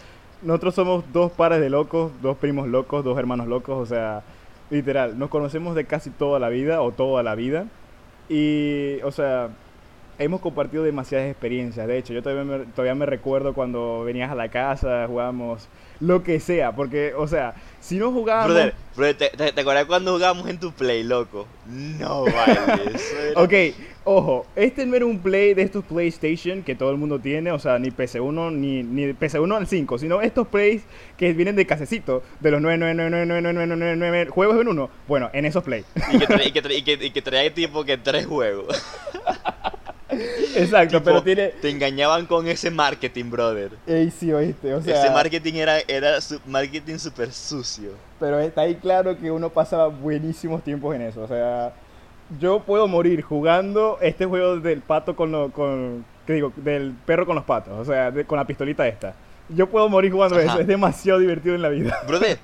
nosotros somos dos pares de locos, dos primos locos, dos hermanos locos. O sea, literal, nos conocemos de casi toda la vida o toda la vida. Y, o sea, hemos compartido demasiadas experiencias. De hecho, yo todavía me, todavía me recuerdo cuando venías a la casa, jugábamos lo que sea, porque, o sea, si no jugábamos... Brother, brother, ¿te, te, te acuerdas cuando jugábamos en tu play, loco? No, vale, [LAUGHS] eso era... Ok, ojo, este no era un play de estos PlayStation que todo el mundo tiene, o sea, ni PC1 ni, ni PC1 al 5, sino estos plays que vienen de casecito, de los 9999999 juegos en uno. Bueno, en esos play. Y que, trae, y, que [LAUGHS] trae, y, que, y que trae tipo que tres juegos. [LAUGHS] Exacto, Tipo, pero tiene... Te engañaban con ese marketing, brother. Ey, sí, oíste, o sea... ese marketing era, era su- marketing súper sucio. Pero está ahí claro que uno pasaba buenísimos tiempos en eso. O sea, yo puedo morir jugando este juego del pato con lo, con, ¿qué digo? Del perro con los patos. O sea, de- con la pistolita esta. Yo puedo morir jugando Ajá. eso. Es demasiado divertido en la vida. Brother,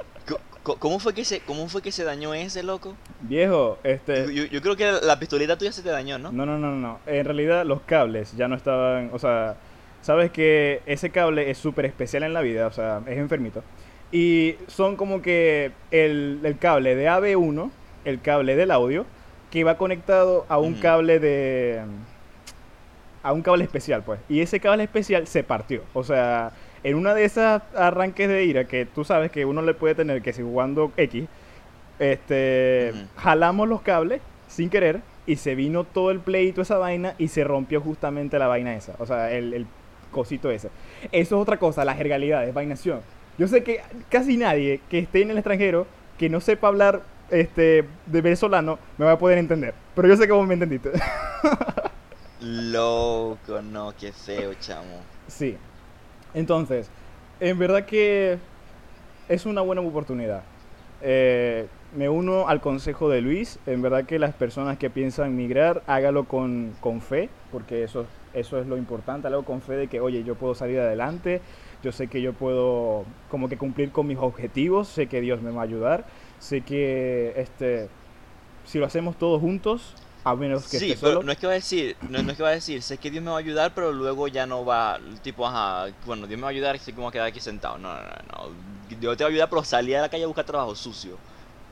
¿cómo fue que se, cómo fue que se dañó ese loco? Viejo, este... yo- yo creo que la pistolita tuya se te dañó, ¿no? No, no, no, no. En realidad los cables ya no estaban... O sea, sabes que ese cable es súper especial en la vida. O sea, es enfermito. Y son como que el, el cable de AB1, el cable del audio, que va conectado a un cable de... A un cable especial, pues. Y ese cable especial se partió. O sea, en una de esas arranques de ira que tú sabes que uno le puede tener que si jugando X, este, jalamos los cables sin querer y se vino todo el toda esa vaina y se rompió justamente la vaina esa. O sea, el, el cosito ese. Eso es otra cosa, la jergalidad, es vainación. Yo sé que casi nadie que esté en el extranjero que no sepa hablar este, de venezolano me va a poder entender. Pero yo sé que vos me entendiste. [LAUGHS] Loco, no, qué feo, chamo. sí. Entonces, en verdad que es una buena oportunidad. Eh, me uno al consejo de Luis. En verdad que las personas que piensan migrar, hágalo con, con fe, porque eso, eso es lo importante. Hágalo con fe de que, oye, yo puedo salir adelante. Yo sé que yo puedo como que cumplir con mis objetivos. Sé que Dios me va a ayudar. Sé que este, si lo hacemos todos juntos, a menos que Sí, esté pero solo. no es que va a decir, no, no es que va a decir, sé que Dios me va a ayudar, pero luego ya no va, tipo, ajá, bueno, Dios me va a ayudar y sé que me voy a quedar aquí sentado. No, no, no, no. Dios te va a ayudar, pero salí a la calle a buscar trabajo sucio.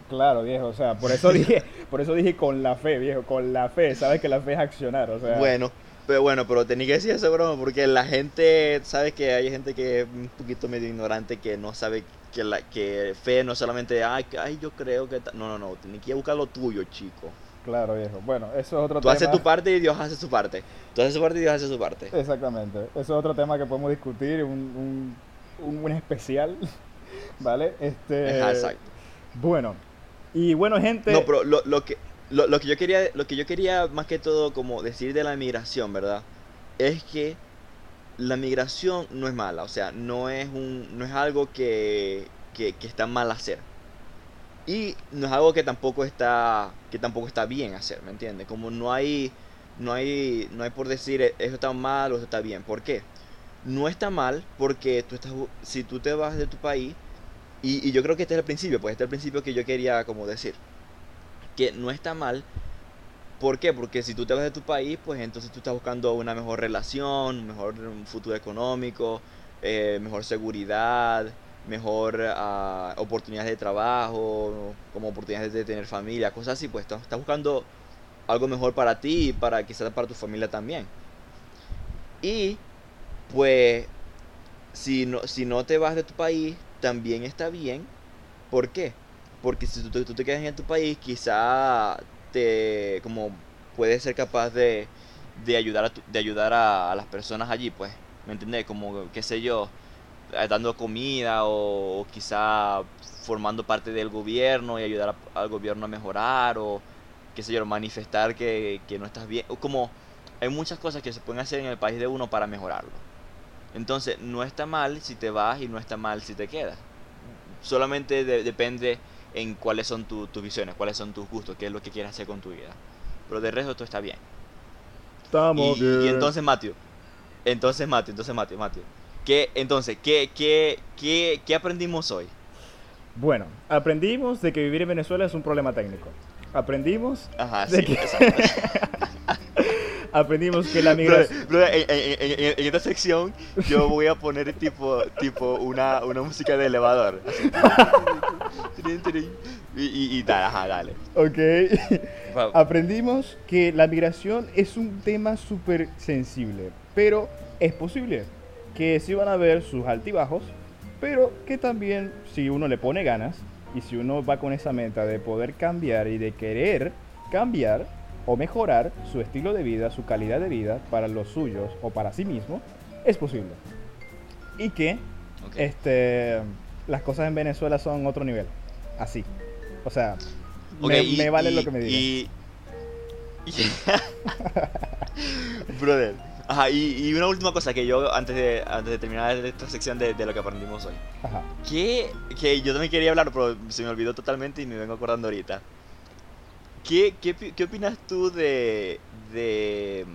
Claro, viejo, o sea, por eso dije, [LAUGHS] por eso dije con la fe, viejo, con la fe, sabes que la fe es accionar, o sea. Bueno, pero bueno, pero tenía que decir eso, broma, porque la gente, sabes que hay gente que es un poquito medio ignorante que no sabe que la que fe no es solamente, ay, ay yo creo que... ta-". No, no, no, tienes que ir a buscar lo tuyo, chico. Claro, viejo. Bueno, eso es otro Tú tema. haces tu parte y Dios hace su parte. Tú haces tu parte y Dios hace su parte. Exactamente. Eso es otro tema que podemos discutir, un, un, un, especial, [LAUGHS] ¿vale? Este. Exacto. Bueno. Y bueno, gente. No, pero lo, lo que lo, lo que yo quería lo que yo quería más que todo como decir de la migración, ¿verdad? Es que la migración no es mala, o sea, no es un no es algo que, que, que está mal hacer. Y no es algo que tampoco está que tampoco está bien hacer, ¿me entiendes? Como no hay no hay no hay por decir "Eh, eso está mal o eso está bien. ¿Por qué? No está mal porque tú estás si tú te vas de tu país y, y yo creo que este es el principio, pues este es el principio que yo quería como decir que no está mal. ¿Por qué? Porque si tú te vas de tu país, pues entonces tú estás buscando una mejor relación, mejor futuro económico, eh, mejor seguridad, mejor ah, oportunidades de trabajo, como oportunidades de tener familia, cosas así, pues estás, buscando algo mejor para ti y para quizás para tu familia también. Y pues si no, si no te vas de tu país, también está bien. ¿Por qué? Porque si tú, tú te quedas en tu país, quizá te como puedes ser capaz de, de ayudar a tu- de ayudar a, las personas allí, pues, ¿me entiendes? Como qué sé yo, dando comida o, o quizá formando parte del gobierno y ayudar a- al gobierno a mejorar o qué sé yo, manifestar que, que no estás bien, o como hay muchas cosas que se pueden hacer en el país de uno para mejorarlo. Entonces, no está mal si te vas y no está mal si te quedas. Solamente de- depende en cuáles son tu- tus visiones, cuáles son tus gustos, qué es lo que quieres hacer con tu vida. Pero de resto todo está bien. Estamos Y, bien. y entonces, Matthew, entonces, Matthew, entonces, Matthew, Matthew. ¿Qué, entonces, ¿qué, qué, qué, qué aprendimos hoy? Bueno, aprendimos de que vivir en Venezuela es un problema técnico. Aprendimos, Ajá, ¿De sí, exacto. [LAUGHS] aprendimos que la migración. brother, en, en- en- en- en esta sección yo voy a poner tipo, tipo una, una música de elevador. así. [LAUGHS] Y, y, y dale, ajá, dale. Ok. Aprendimos que la migración es un tema súper sensible, pero es posible que sí van a haber sus altibajos, pero que también si uno le pone ganas y si uno va con esa meta de poder cambiar y de querer cambiar o mejorar su estilo de vida, su calidad de vida para los suyos o para sí mismo, es posible. Y que este, las cosas en Venezuela son otro nivel. Así. O sea, me, y- me vale y- lo que me digas. Y... [LAUGHS] Brother. Ajá, y, y una última cosa que yo, antes de, antes de terminar esta sección de, de lo que aprendimos hoy. Ajá. Que, que yo también quería hablar, pero se me olvidó totalmente y me vengo acordando ahorita. ¿Qué, qué, qué opinas tú de, de,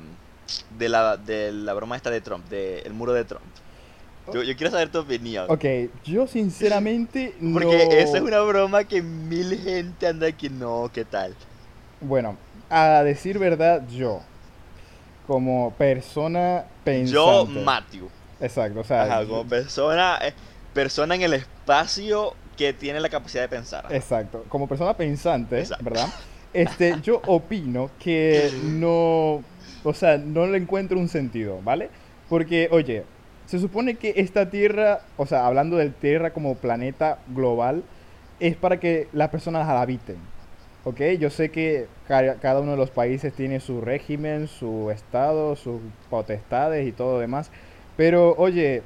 de, la, de la broma esta de Trump, del muro de Trump? Yo, yo quiero saber tu opinión. Ok, yo sinceramente [LAUGHS] no... Porque esa es una broma que mil gente anda que no, ¿qué tal? Bueno, a decir verdad, yo, como persona pensante... Yo, Matthew. Exacto, o sea... Ajá, como persona, eh, persona en el espacio que tiene la capacidad de pensar. Exacto, como persona pensante, Exacto. ¿verdad? Este, yo [LAUGHS] opino que no, o sea, no le encuentro un sentido, ¿vale? Porque, oye, se supone que esta Tierra, o sea, hablando del Tierra como planeta global, es para que las personas la habiten, ¿ok? Yo sé que ca- cada uno de los países tiene su régimen, su estado, sus potestades y todo demás, pero, oye,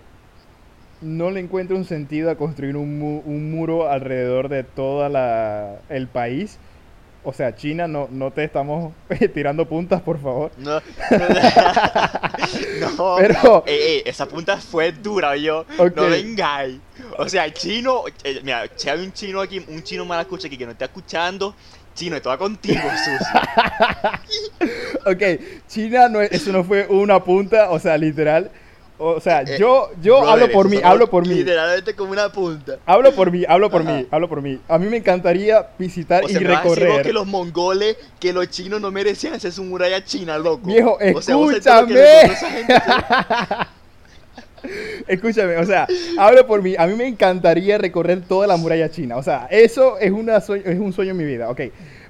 no le encuentro un sentido a construir un, mu- un muro alrededor de todo el país. O sea, China, no, no te estamos [LAUGHS] tirando puntas, por favor. [LAUGHS] No, no, Pero- Ey, ey, esa punta fue dura, yo. Ok. No vengáis. O sea, el chino, eh, mira, si hay un chino aquí, un chino mal escucha aquí que no está escuchando, chino, esto va contigo, [LAUGHS] sucio. [LAUGHS] Ok, China, no, es- eso no fue una punta, o sea, literal. O sea, Eh, yo, yo Brother, hablo por mí, hablo por mí. Literalmente como una punta. Hablo por mí, hablo por Ajá. mí, hablo por mí. A mí me encantaría visitar O sea, y decir recorrer. que los mongoles, que los chinos no merecían hacer su muralla china, loco. Viejo, O sea, [LAUGHS] escúchame. o sea, hablo por mí. A mí me encantaría recorrer toda la muralla china. O sea, eso es, una sue- es un sueño en mi vida, ok.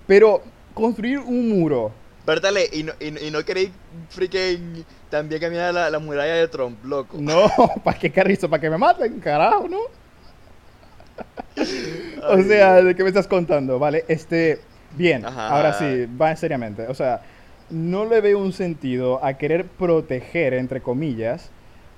Pero construir un muro, Pero dale, y no, y, y no queréis freaking también caminar la, la muralla de Trump, loco. no, [LAUGHS] ¿para qué carrizo? ¿Para que me maten? Carajo, ¿no? [LAUGHS] O sea. ¿de qué me estás contando? Vale, este, bien, Ajá. ahora sí, va seriamente. O sea, no le veo un sentido a querer proteger, entre comillas,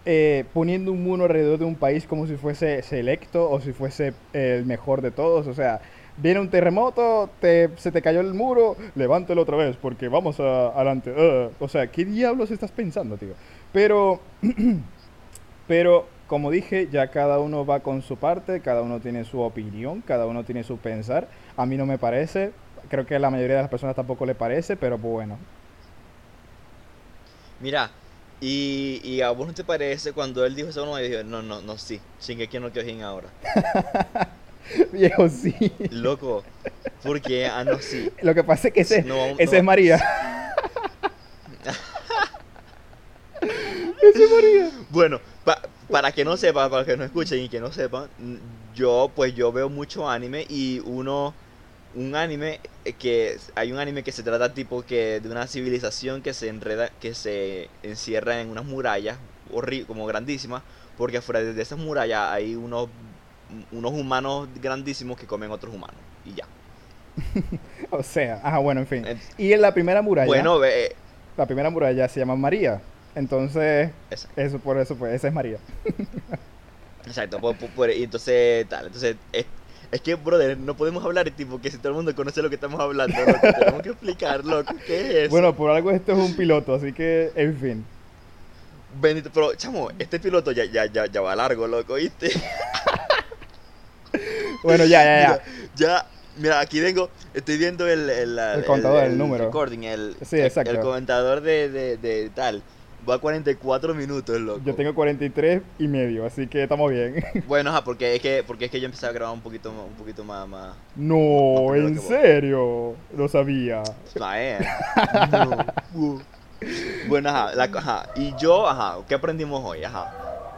eh, poniendo un muro alrededor de un país como si fuese selecto o si fuese el mejor de todos. O sea, viene un terremoto, te- se te cayó el muro, levántelo otra vez porque vamos a- adelante. O sea, ¿qué diablos estás pensando, tío? Pero, [CLEARS THROAT] pero, como dije, ya cada uno va con su parte, cada uno tiene su opinión, cada uno tiene su pensar. A mí no me parece, creo que a la mayoría de las personas tampoco le parece, pero bueno. Mira, y, y a vos no te parece cuando él dijo eso, no, yo dije, no, no, no, sí, Shingeki no Kyojin ahora. [LAUGHS] Viejo, sí. Loco, ¿por qué? Ah, no, sí. Lo que pasa es que ese, No, ese no. es María. [LAUGHS] ese es María. Bueno, pa- para que no sepan, para que no escuchen y que no sepan, yo pues yo veo mucho anime y uno, un anime eh, que, hay un anime que se trata tipo que de una civilización que se enreda, que se encierra en unas murallas como grandísimas, porque afuera de esas murallas hay unos, unos humanos grandísimos que comen otros humanos y ya. [LAUGHS] O sea, ajá, bueno, en fin. Eh, Y en la primera muralla, Bueno, ve, eh, la primera muralla se llama María. Entonces, esa- eso por eso pues, esa es María. [LAUGHS] Exacto, por- por- por- y entonces tal, entonces es, es que brother, no podemos hablar tipo que si todo el mundo conoce lo que estamos hablando, loco, [LAUGHS] tenemos que explicar, loco, ¿qué es eso? Bueno, por algo esto es un piloto, así que, en fin. Bendito, pero chamo, este piloto ya, ya, ya, ya va largo, loco, ¿viste? [LAUGHS] Bueno, ya, ya, ya. Mira, [LAUGHS] ya, mira, aquí vengo, estoy viendo el, el, El contador, el número. recording, el, Sí, el- exacto. el comentador de, de, de tal, va a 44 minutos, loco. Yo tengo 43 y medio, así que estamos bien. [LAUGHS] Bueno, ajá, porque es que, porque es que yo empecé a grabar un poquito, más- un poquito más, más, No, en serio. Lo sabía. No. Bueno, ajá, la- ajá. Y yo, ajá, ¿qué aprendimos hoy? Ajá.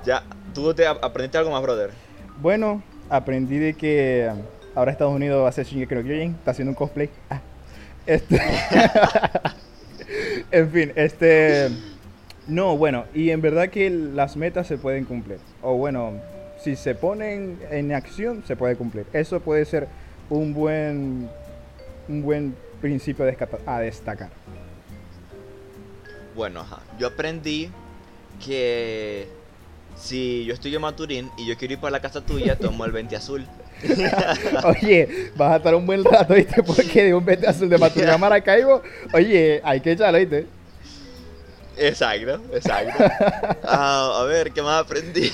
Ya, ¿tú te ap- aprendiste algo más, brother? Bueno, aprendí de que ahora Estados Unidos va a hacer Shingeki no Kyojin, está haciendo un cosplay. Ah. Este... [LAUGHS] en fin, este... No, bueno, y en verdad que las metas se pueden cumplir. O bueno, si se ponen en acción, se puede cumplir. Eso puede ser un buen, un buen principio a destacar. Bueno, ajá. yo aprendí que si yo estoy en Maturín y yo quiero ir para la casa tuya, [LAUGHS] tomo el 20 azul. [LAUGHS] oye, vas a estar un buen rato, ¿viste? Porque de un 20 azul de Maturín a [LAUGHS] Maracaibo, oye, hay que echarlo, ¿viste? Exacto, exacto. [LAUGHS] Ah, a ver, ¿qué más aprendí? [LAUGHS]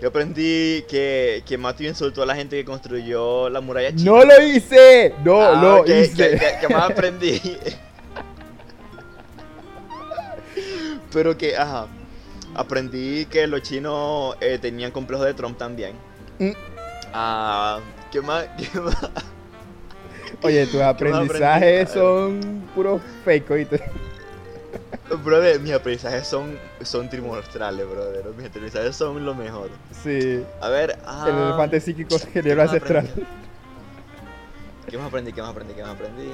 yo aprendí que, que Matthew insultó a la gente que construyó la muralla china. ¡No lo hice! ¡No ah, lo hice! ¿Qué, más aprendí? [LAUGHS] Pero que, ajá, aprendí que los chinos eh, tenían complejos de Trump también. Mm. Ah, ¿qué más? ¿Qué más? Oye, tus aprendizajes son puros fake, ¿oíste? [LAUGHS] Brother, mis aprendizajes son, son trimestrales, brother. Mis aprendizajes son lo mejor. Sí. A ver, ah, El elefante psíquico genera ancestral. ¿Qué más aprendí? ¿Qué más aprendí? ¿Qué más aprendí?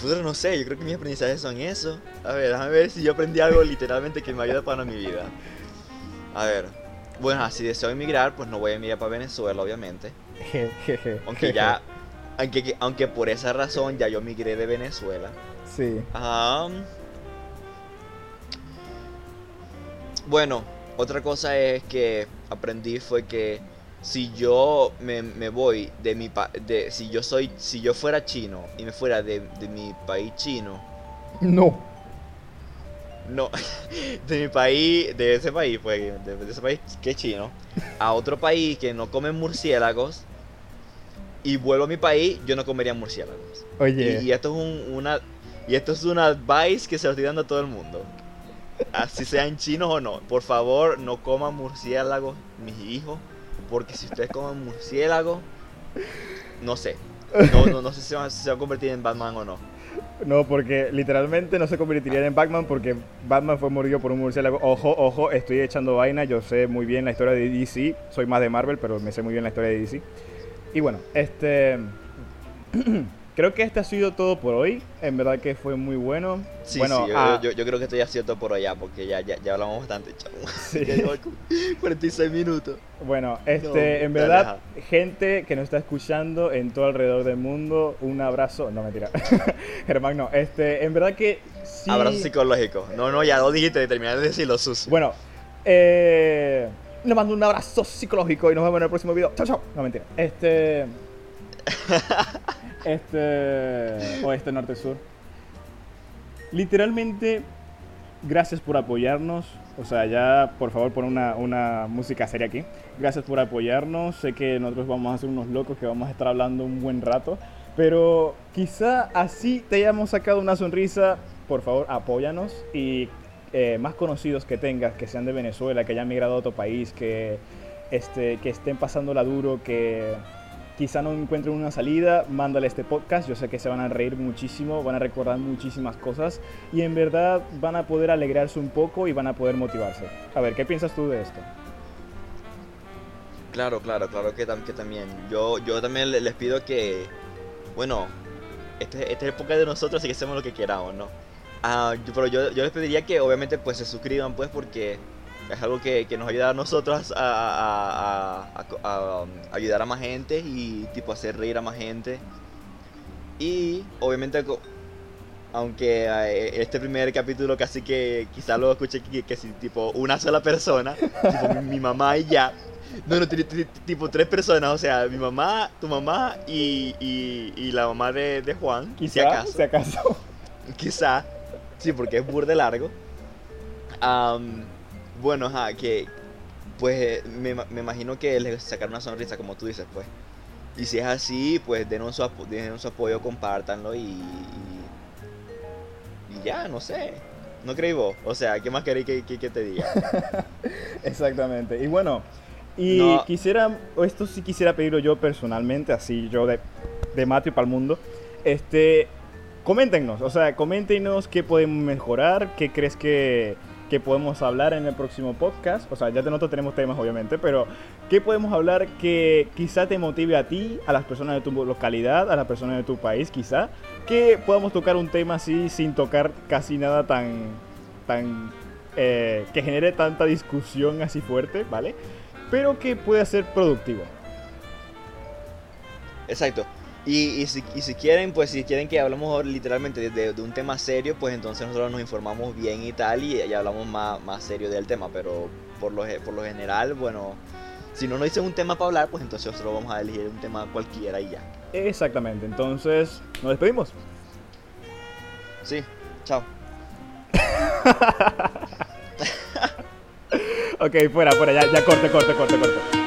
Pues no sé, yo creo que mis aprendizajes son eso. A ver, déjame ver si yo aprendí algo [LAUGHS] literalmente que me ayuda para mi vida. A ver. Bueno, si deseo emigrar, pues no voy a emigrar para Venezuela, obviamente. [LAUGHS] aunque ya. Aunque, aunque por esa razón ya yo migré de Venezuela. Sí. Ajá. Bueno, otra cosa es que aprendí fue que si yo me, voy de mi de si yo soy si yo fuera chino y me fuera de, mi país chino. No. No [LAUGHS] de mi país de ese país pues de, ese país que es chino a otro país que no come murciélagos y vuelvo a mi país yo no comería murciélagos. Oye. Y, esto es una y esto es una advice que se lo estoy dando a todo el mundo así sean chinos o no. Por favor, no coman murciélagos, mis hijos. Porque si ustedes comen murciélagos, no sé. No, sé si, se va a convertir en Batman o no. No, porque literalmente no se convertirían en Batman porque Batman fue mordido por un murciélago. Ojo, ojo, estoy echando vaina. Yo sé muy bien la historia de DC. Soy más de Marvel, pero me sé muy bien la historia de DC. Y bueno, este. [CLEARS THROAT] Creo que este ha sido todo por hoy. En verdad que fue muy bueno. Sí, bueno, sí, yo, yo, creo que esto ya ha sido todo por allá porque ya, ya, ya hablamos bastante, chavo. [LAUGHS] Sí. 46 [LAUGHS] minutos. Bueno, este, en verdad, gente que nos está escuchando en todo alrededor del mundo, un abrazo. No, mentira. [LAUGHS] Germán, no. Este, en verdad que sí. Abrazo psicológico. No, no, ya lo dijiste, de terminar de decirlo, sus. Bueno, eh. Le mando un abrazo psicológico y nos vemos en el próximo video. Chao, chao. No, mentira. Este. [LAUGHS] este oeste, norte, sur. Literalmente, gracias por apoyarnos. O sea, ya por favor pon una, una música seria aquí. Gracias por apoyarnos. Sé que nosotros vamos a ser unos locos que vamos a estar hablando un buen rato. Pero quizá así te hayamos sacado una sonrisa. Por favor, apóyanos. Y eh, más conocidos que tengas, que sean de Venezuela, que hayan migrado a otro país, que, este, que estén pasándola duro, que quizá no encuentren una salida, mándale este podcast. Yo sé que se van a reír muchísimo, van a recordar muchísimas cosas y en verdad van a poder alegrarse un poco y van a poder motivarse. A ver, ¿qué piensas tú de esto? Claro, claro, claro que, también. Yo, yo también les pido que, bueno, este, esta es época de nosotros, así que hacemos lo que queramos, ¿no? Ah, pero yo, yo les pediría que obviamente pues se suscriban pues porque es algo que, nos ayuda a nosotros a, um, ayudar a más gente y tipo hacer reír a más gente. Y obviamente, aunque eh, este primer capítulo casi que quizás lo escuché que, que si tipo una sola persona, [LAUGHS] tipo mi, mamá y ya. No, no, tipo tres personas, o sea, mi mamá, tu mamá y, y, la mamá de, Juan. Quizá, si acaso. Si acaso. Quizá, sí, porque es burde largo. Um, bueno, ajá, que pues me, me imagino que les sacar una sonrisa, como tú dices, pues. Y si es así, pues denos su, su apoyo, compártanlo y, y, ya, no sé. ¿No creí vos? O sea, ¿qué más queréis que, que, te diga? [LAUGHS] Exactamente. Y bueno, y quisiera, esto sí quisiera pedirlo yo personalmente, así yo de, de Mateo para el mundo. Este, coméntenos, o sea, coméntenos qué podemos mejorar, qué crees que que podemos hablar en el próximo podcast. O sea, ya nosotros tenemos temas, obviamente, pero ¿qué podemos hablar que quizá te motive a ti, a las personas de tu localidad, a las personas de tu país, quizá? Que podamos tocar un tema así sin tocar casi nada tan. tan. Eh, que genere tanta discusión así fuerte, ¿vale? Pero que pueda ser productivo. Exacto. Y, si, quieren, pues si quieren que hablemos literalmente de, un tema serio, pues entonces nosotros nos informamos bien y tal y, ya hablamos más, más serio del tema. Pero por lo, por lo general, bueno, si no nos dicen un tema para hablar, pues entonces nosotros vamos a elegir un tema cualquiera y ya. Exactamente, entonces nos despedimos. Sí, chao. [LAUGHS] ok, fuera, fuera, ya, ya corte, corte, corte, corte.